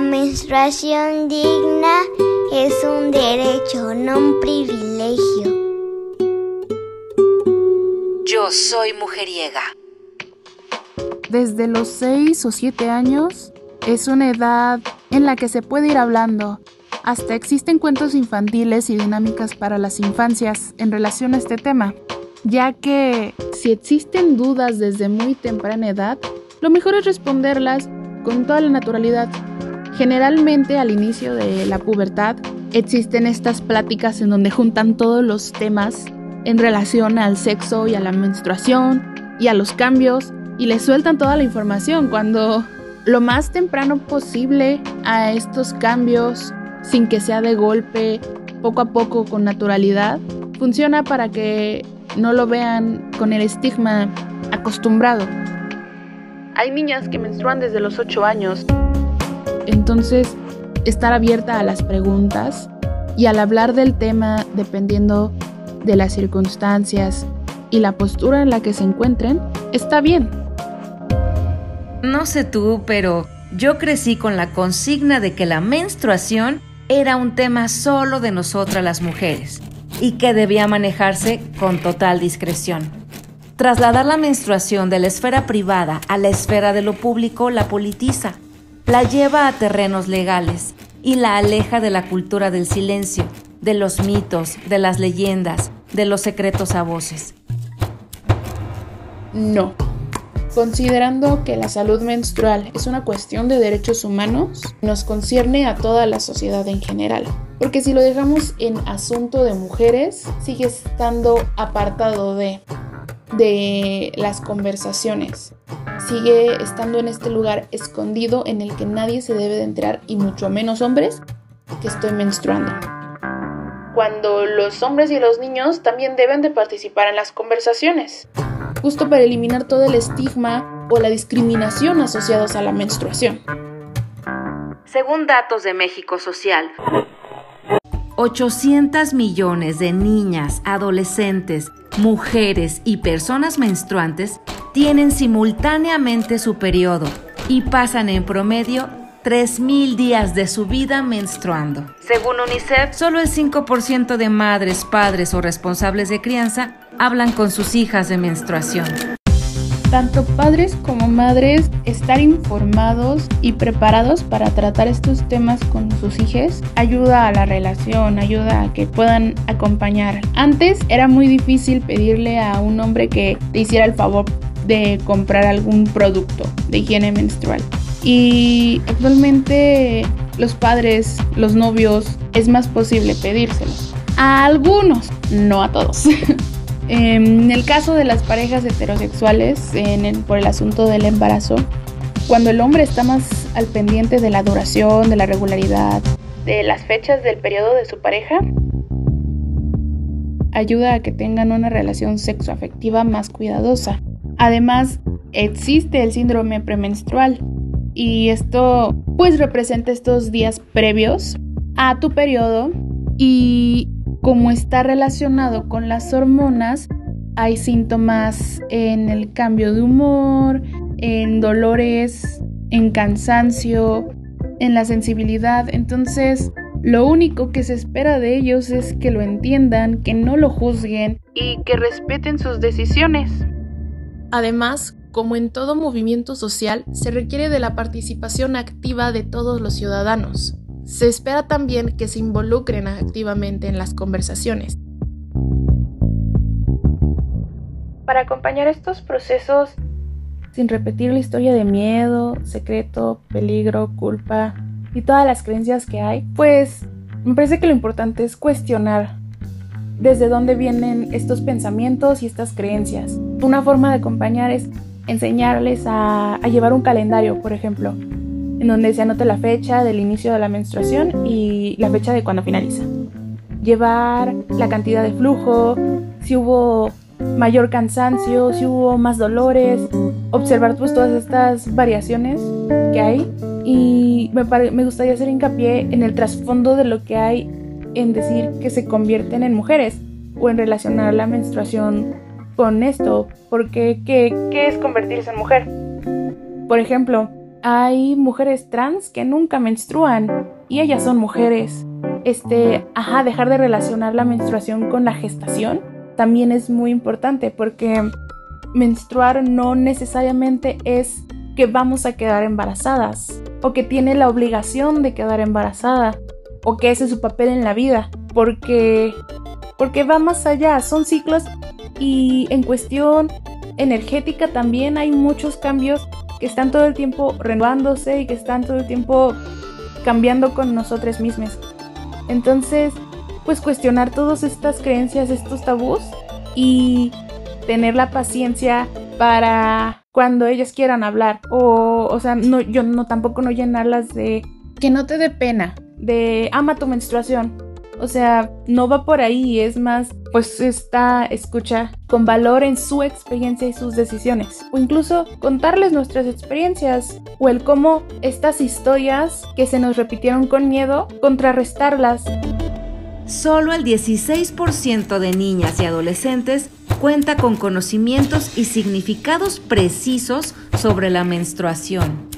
La menstruación digna es un derecho, no un privilegio. Yo soy mujeriega. Desde los 6 o 7 años es una edad en la que se puede ir hablando. Hasta existen cuentos infantiles y dinámicas para las infancias en relación a este tema, ya que si existen dudas desde muy temprana edad, lo mejor es responderlas con toda la naturalidad. Generalmente al inicio de la pubertad existen estas pláticas en donde juntan todos los temas en relación al sexo y a la menstruación y a los cambios y le sueltan toda la información cuando lo más temprano posible a estos cambios sin que sea de golpe, poco a poco con naturalidad, funciona para que no lo vean con el estigma acostumbrado. Hay niñas que menstruan desde los 8 años. Entonces, estar abierta a las preguntas y al hablar del tema dependiendo de las circunstancias y la postura en la que se encuentren, está bien. No sé tú, pero yo crecí con la consigna de que la menstruación era un tema solo de nosotras las mujeres y que debía manejarse con total discreción. Trasladar la menstruación de la esfera privada a la esfera de lo público la politiza, la lleva a terrenos legales y la aleja de la cultura del silencio, de los mitos, de las leyendas, de los secretos a voces. No. Considerando que la salud menstrual es una cuestión de derechos humanos, nos concierne a toda la sociedad en general. Porque si lo dejamos en asunto de mujeres, sigue estando apartado de, de las conversaciones. Sigue estando en este lugar escondido en el que nadie se debe de enterar y mucho menos hombres que estoy menstruando. Cuando los hombres y los niños también deben de participar en las conversaciones justo para eliminar todo el estigma o la discriminación asociados a la menstruación. Según datos de México Social, 800 millones de niñas, adolescentes, mujeres y personas menstruantes tienen simultáneamente su periodo y pasan en promedio 3.000 días de su vida menstruando. Según UNICEF, solo el 5% de madres, padres o responsables de crianza hablan con sus hijas de menstruación. Tanto padres como madres estar informados y preparados para tratar estos temas con sus hijas ayuda a la relación, ayuda a que puedan acompañar. Antes era muy difícil pedirle a un hombre que te hiciera el favor de comprar algún producto de higiene menstrual. Y actualmente los padres, los novios, es más posible pedírselos. A algunos, no a todos. en el caso de las parejas heterosexuales, por el asunto del embarazo, cuando el hombre está más al pendiente de la duración, de la regularidad, de las fechas del periodo de su pareja, ayuda a que tengan una relación sexoafectiva más cuidadosa. Además, existe el síndrome premenstrual, y esto pues representa estos días previos a tu periodo y como está relacionado con las hormonas, hay síntomas en el cambio de humor, en dolores, en cansancio, en la sensibilidad. Entonces, lo único que se espera de ellos es que lo entiendan, que no lo juzguen y que respeten sus decisiones. Además, como en todo movimiento social, se requiere de la participación activa de todos los ciudadanos. Se espera también que se involucren activamente en las conversaciones. Para acompañar estos procesos, sin repetir la historia de miedo, secreto, peligro, culpa y todas las creencias que hay, pues me parece que lo importante es cuestionar desde dónde vienen estos pensamientos y estas creencias. Una forma de acompañar es enseñarles a, llevar un calendario, por ejemplo, en donde se anote la fecha del inicio de la menstruación y la fecha de cuando finaliza. Llevar la cantidad de flujo, si hubo mayor cansancio, si hubo más dolores, observar pues todas estas variaciones que hay y me, me gustaría hacer hincapié en el trasfondo de lo que hay en decir que se convierten en mujeres o en relacionar la menstruación con esto, porque ¿qué, ¿qué es convertirse en mujer? Por ejemplo, hay mujeres trans que nunca menstruan y ellas son mujeres. Este, ajá, dejar de relacionar la menstruación con la gestación también es muy importante porque menstruar no necesariamente es que vamos a quedar embarazadas o que tiene la obligación de quedar embarazada o que ese es su papel en la vida, porque porque va más allá, son ciclos y en cuestión energética también hay muchos cambios que están todo el tiempo renovándose y que están todo el tiempo cambiando con nosotros mismos. Entonces, pues cuestionar todas estas creencias, estos tabús y tener la paciencia para cuando ellas quieran hablar o o sea, no yo no tampoco no llenarlas de que no te dé pena, de ama tu menstruación. O sea, no va por ahí, es más, pues esta escucha con valor en su experiencia y sus decisiones. O incluso contarles nuestras experiencias o el cómo estas historias que se nos repitieron con miedo, contrarrestarlas. Solo el 16% de niñas y adolescentes cuenta con conocimientos y significados precisos sobre la menstruación.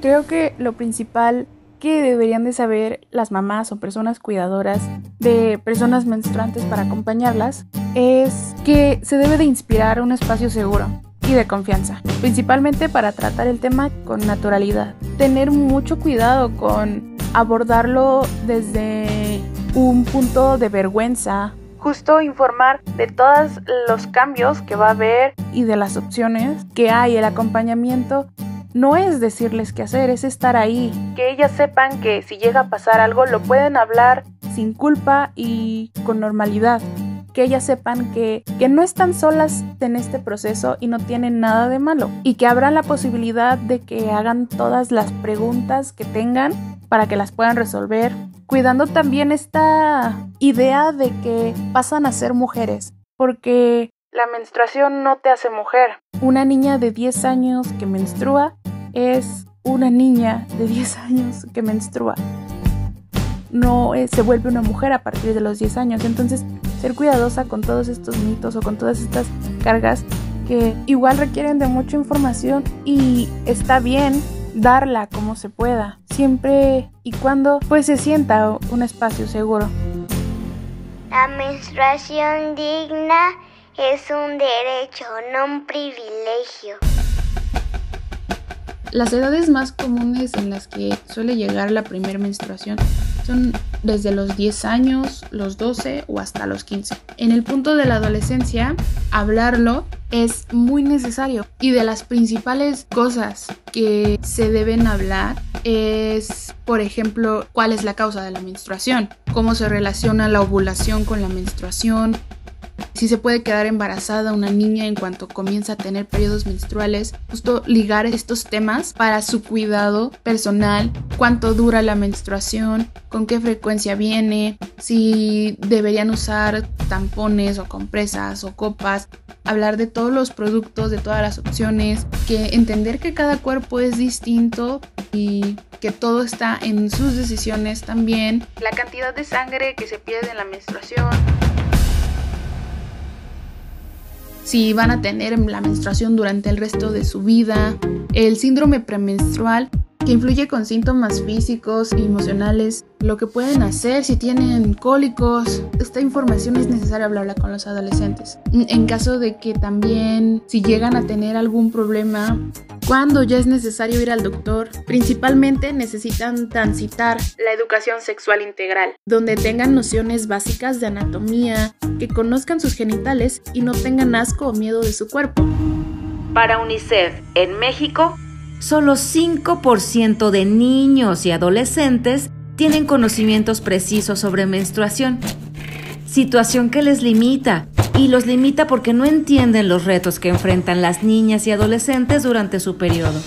Creo que lo principal que deberían de saber las mamás o personas cuidadoras de personas menstruantes para acompañarlas es que se debe de inspirar un espacio seguro y de confianza, principalmente para tratar el tema con naturalidad. Tener mucho cuidado con abordarlo desde un punto de vergüenza. Justo informar de todos los cambios que va a haber y de las opciones que hay, el acompañamiento no es decirles qué hacer, es estar ahí. Que ellas sepan que si llega a pasar algo lo pueden hablar sin culpa y con normalidad. Que ellas sepan que, que no están solas en este proceso y no tienen nada de malo. Y que habrá la posibilidad de que hagan todas las preguntas que tengan para que las puedan resolver. Cuidando también esta idea de que pasan a ser mujeres. Porque la menstruación no te hace mujer. Una niña de 10 años que menstrua es una niña de 10 años que menstrua. No se vuelve una mujer a partir de los 10 años. Entonces, ser cuidadosa con todos estos mitos o con todas estas cargas que igual requieren de mucha información y está bien darla como se pueda, siempre y cuando pues se sienta un espacio seguro. La menstruación digna es un derecho, no un privilegio. Las edades más comunes en las que suele llegar la primera menstruación son desde los 10 años, los 12 o hasta los 15. En el punto de la adolescencia, hablarlo es muy necesario y de las principales cosas que se deben hablar es, por ejemplo, cuál es la causa de la menstruación, cómo se relaciona la ovulación con la menstruación, si se puede quedar embarazada una niña en cuanto comienza a tener periodos menstruales, justo ligar estos temas para su cuidado personal, cuánto dura la menstruación, con qué frecuencia viene, si deberían usar tampones o compresas o copas, hablar de todos los productos, de todas las opciones, que entender que cada cuerpo es distinto y que todo está en sus decisiones también, la cantidad de sangre que se pierde en la menstruación si van a tener la menstruación durante el resto de su vida, el síndrome premenstrual que influye con síntomas físicos y emocionales, lo que pueden hacer si tienen cólicos. Esta información es necesaria hablarla con los adolescentes. En caso de que también si llegan a tener algún problema cuando ya es necesario ir al doctor, principalmente necesitan transitar la educación sexual integral, donde tengan nociones básicas de anatomía, que conozcan sus genitales y no tengan asco o miedo de su cuerpo. Para UNICEF, en México, solo 5% de niños y adolescentes tienen conocimientos precisos sobre menstruación, situación que les limita y los limita porque no entienden los retos que enfrentan las niñas y adolescentes durante su periodo.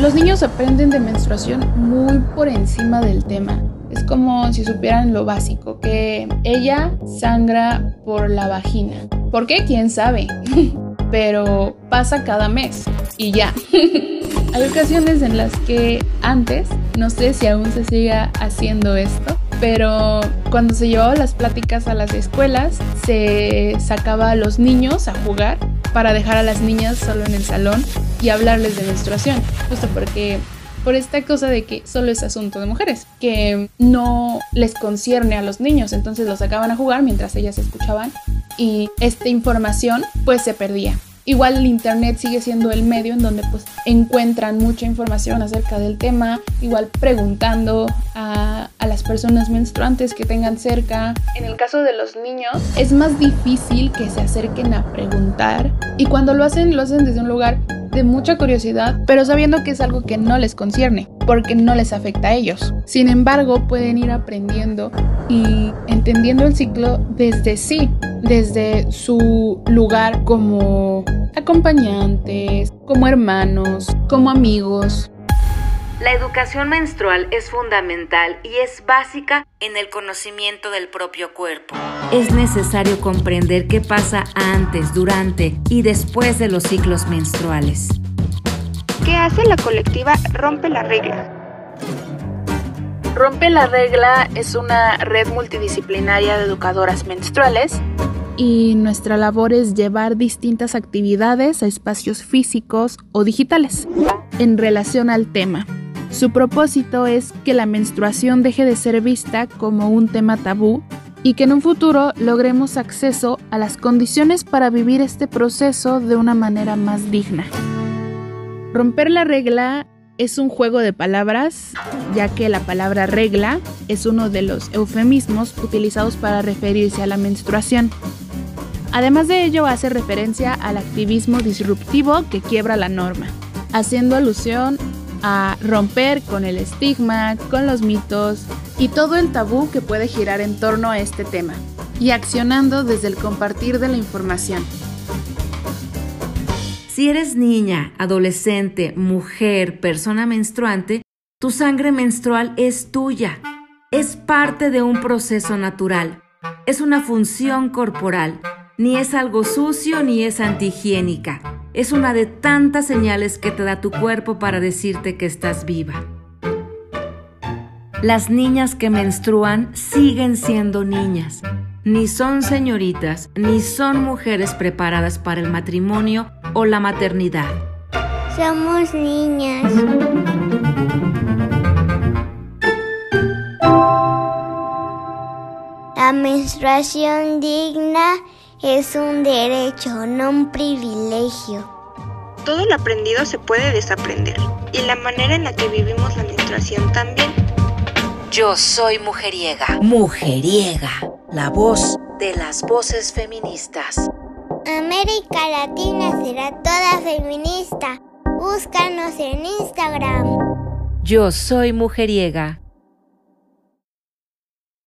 Los niños aprenden de menstruación muy por encima del tema. Es como si supieran lo básico, que ella sangra por la vagina. ¿Por qué? ¿Quién sabe? Pero pasa cada mes y ya. Hay ocasiones en las que antes, no sé si aún se siga haciendo esto, pero cuando se llevaba las pláticas a las escuelas, se sacaba a los niños a jugar para dejar a las niñas solo en el salón y hablarles de menstruación, justo porque por esta cosa de que solo es asunto de mujeres, que no les concierne a los niños, entonces los sacaban a jugar mientras ellas escuchaban y esta información pues se perdía. Igual el internet sigue siendo el medio en donde pues encuentran mucha información acerca del tema, igual preguntando a, a, las personas menstruantes que tengan cerca. En el caso de los niños es más difícil que se acerquen a preguntar y cuando lo hacen lo hacen desde un lugar de mucha curiosidad, pero sabiendo que es algo que no les concierne, porque no les afecta a ellos. Sin embargo, pueden ir aprendiendo y entendiendo el ciclo desde sí, desde su lugar como acompañantes, como hermanos, como amigos. La educación menstrual es fundamental y es básica en el conocimiento del propio cuerpo. Es necesario comprender qué pasa antes, durante y después de los ciclos menstruales. ¿Qué hace la colectiva Rompe la Regla? Rompe la Regla es una red multidisciplinaria de educadoras menstruales y nuestra labor es llevar distintas actividades a espacios físicos o digitales en relación al tema. Su propósito es que la menstruación deje de ser vista como un tema tabú y que en un futuro logremos acceso a las condiciones para vivir este proceso de una manera más digna. Romper la regla es un juego de palabras, ya que la palabra regla es uno de los eufemismos utilizados para referirse a la menstruación. Además de ello, hace referencia al activismo disruptivo que quiebra la norma, haciendo alusión a romper con el estigma, con los mitos y todo el tabú que puede girar en torno a este tema, y accionando desde el compartir de la información. Si eres niña, adolescente, mujer, persona menstruante, tu sangre menstrual es tuya. Es parte de un proceso natural. Es una función corporal. Ni es algo sucio ni es antihigiénica es una de tantas señales que te da tu cuerpo para decirte que estás viva. Las niñas que menstruan siguen siendo niñas. Ni son señoritas, ni son mujeres preparadas para el matrimonio o la maternidad. Somos niñas. La menstruación digna es un derecho, no un privilegio. Todo lo aprendido se puede desaprender y la manera en la que vivimos la menstruación también. Yo soy mujeriega. Mujeriega, la voz de las voces feministas. América Latina será toda feminista. Búscanos en Instagram. Yo soy mujeriega.